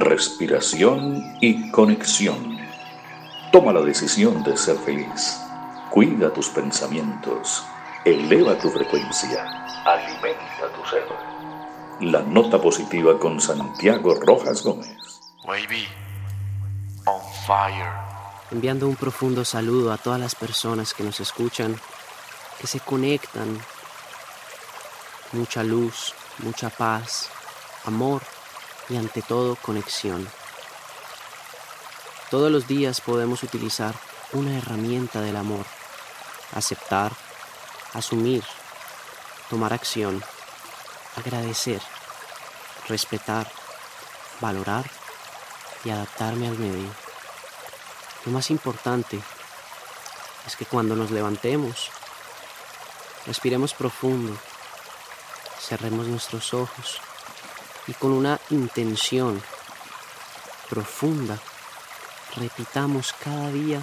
respiración y conexión. Toma la decisión de ser feliz. Cuida tus pensamientos. Eleva tu frecuencia. Alimenta tu ser. La nota positiva con Santiago Rojas Gómez. Wavy. On fire. Enviando un profundo saludo a todas las personas que nos escuchan, que se conectan. Mucha luz, mucha paz, amor y ante todo conexión. Todos los días podemos utilizar una herramienta del amor, aceptar, asumir, tomar acción, agradecer, respetar, valorar y adaptarme al medio. Lo más importante es que cuando nos levantemos, respiremos profundo, cerremos nuestros ojos y con una intención profunda repitamos cada día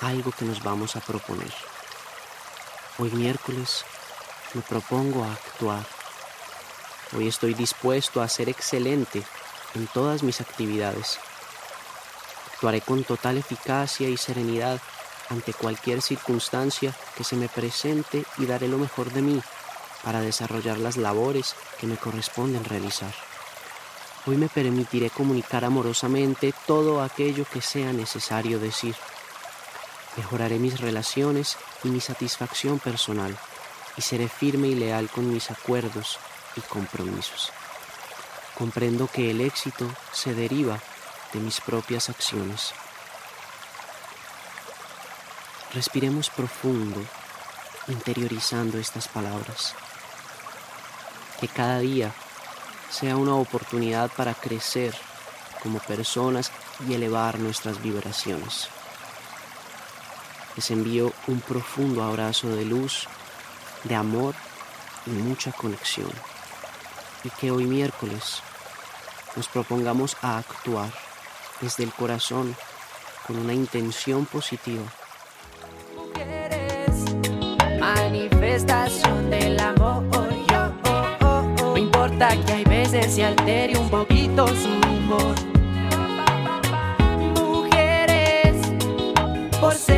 algo que nos vamos a proponer. Hoy miércoles me propongo a actuar. Hoy estoy dispuesto a ser excelente en todas mis actividades. Actuaré con total eficacia y serenidad ante cualquier circunstancia que se me presente y daré lo mejor de mí para desarrollar las labores que me corresponden realizar. Hoy me permitiré comunicar amorosamente todo aquello que sea necesario decir. Mejoraré mis relaciones y mi satisfacción personal y seré firme y leal con mis acuerdos y compromisos. Comprendo que el éxito se deriva de mis propias acciones. Respiremos profundo, interiorizando estas palabras que cada día sea una oportunidad para crecer como personas y elevar nuestras vibraciones. Les envío un profundo abrazo de luz, de amor y mucha conexión. Y que hoy miércoles nos propongamos a actuar desde el corazón con una intención positiva. Manifestación amor. Mujeres, por ser